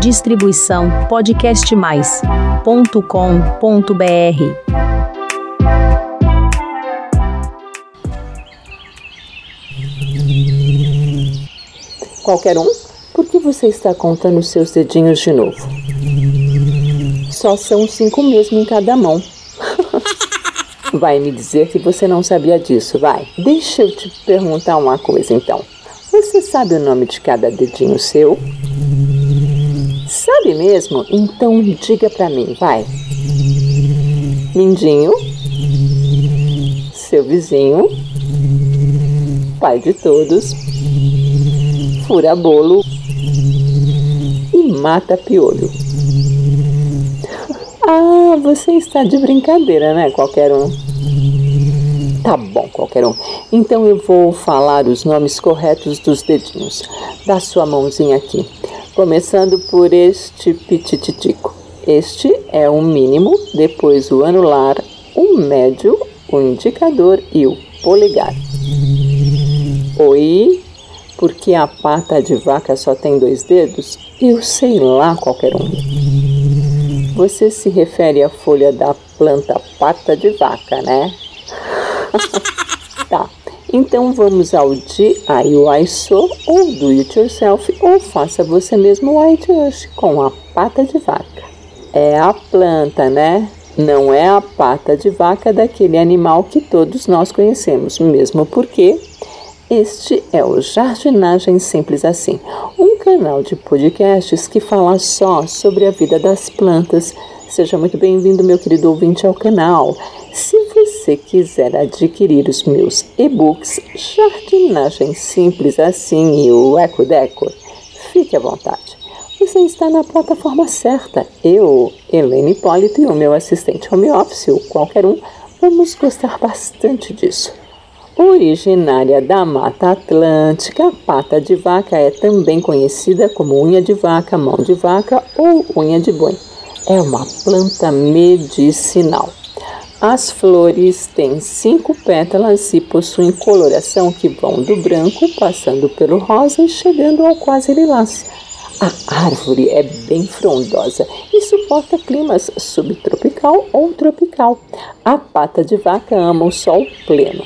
Distribuição podcastmais.com.br. Qualquer um? Por que você está contando seus dedinhos de novo? Só são cinco mesmo em cada mão. Vai me dizer que você não sabia disso, vai. Deixa eu te perguntar uma coisa então. Você sabe o nome de cada dedinho seu? Sabe mesmo? Então diga pra mim, vai. Mindinho, seu vizinho, pai de todos, fura bolo e mata piolho. Ah, você está de brincadeira, né? Qualquer um. Tá bom, qualquer um. Então eu vou falar os nomes corretos dos dedinhos. Dá sua mãozinha aqui. Começando por este pitititico. Este é o mínimo, depois o anular, o médio, o indicador e o polegar. Oi, porque a pata de vaca só tem dois dedos? Eu sei lá qualquer um. Você se refere à folha da planta pata de vaca, né? tá. Então vamos ao DIY So ou Do It Yourself ou faça você mesmo White Rush com a pata de vaca. É a planta, né? Não é a pata de vaca daquele animal que todos nós conhecemos, mesmo porque este é o Jardinagem Simples Assim, um canal de podcasts que fala só sobre a vida das plantas. Seja muito bem-vindo, meu querido ouvinte, ao canal. Se você quiser adquirir os meus e-books Jardinagem Simples Assim e o Eco Deco, fique à vontade. Você está na plataforma certa. Eu, Helene Hipólito e o meu assistente home office, ou qualquer um, vamos gostar bastante disso. Originária da Mata Atlântica, a pata de vaca é também conhecida como unha de vaca, mão de vaca ou unha de boi. É uma planta medicinal. As flores têm cinco pétalas e possuem coloração que vão do branco, passando pelo rosa e chegando ao quase lilás. A árvore é bem frondosa e suporta climas subtropical ou tropical. A pata de vaca ama o sol pleno.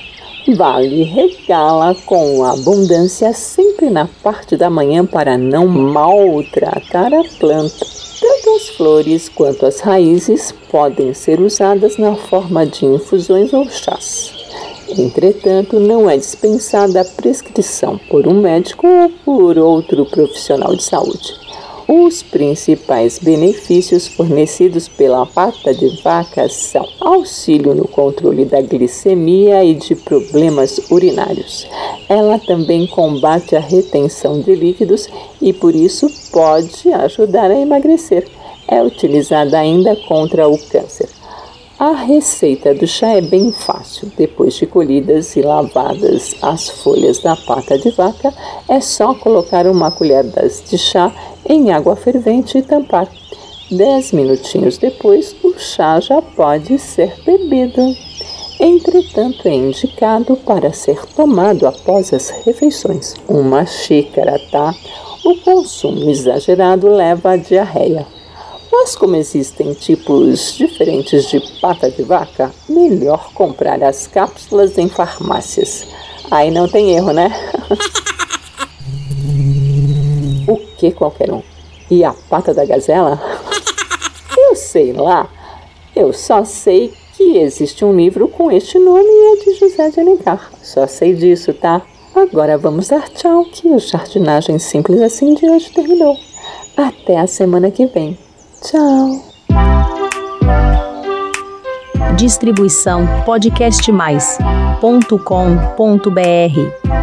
Vale regala com abundância sempre na parte da manhã para não maltratar a planta. Flores quanto as raízes podem ser usadas na forma de infusões ou chás. Entretanto, não é dispensada a prescrição por um médico ou por outro profissional de saúde. Os principais benefícios fornecidos pela pata de vaca são auxílio no controle da glicemia e de problemas urinários. Ela também combate a retenção de líquidos e por isso pode ajudar a emagrecer. É utilizada ainda contra o câncer. A receita do chá é bem fácil. Depois de colhidas e lavadas as folhas da pata de vaca, é só colocar uma colher de chá em água fervente e tampar. Dez minutinhos depois, o chá já pode ser bebido. Entretanto, é indicado para ser tomado após as refeições. Uma xícara, tá? O consumo exagerado leva à diarreia. Mas como existem tipos diferentes de pata de vaca, melhor comprar as cápsulas em farmácias. Aí não tem erro, né? o que qualquer um? E a pata da gazela? Eu sei lá. Eu só sei que existe um livro com este nome e é de José de Alencar. Só sei disso, tá? Agora vamos dar tchau, que o jardinagem simples assim de hoje terminou. Até a semana que vem. Tchau. Distribuição podcastmais.com.br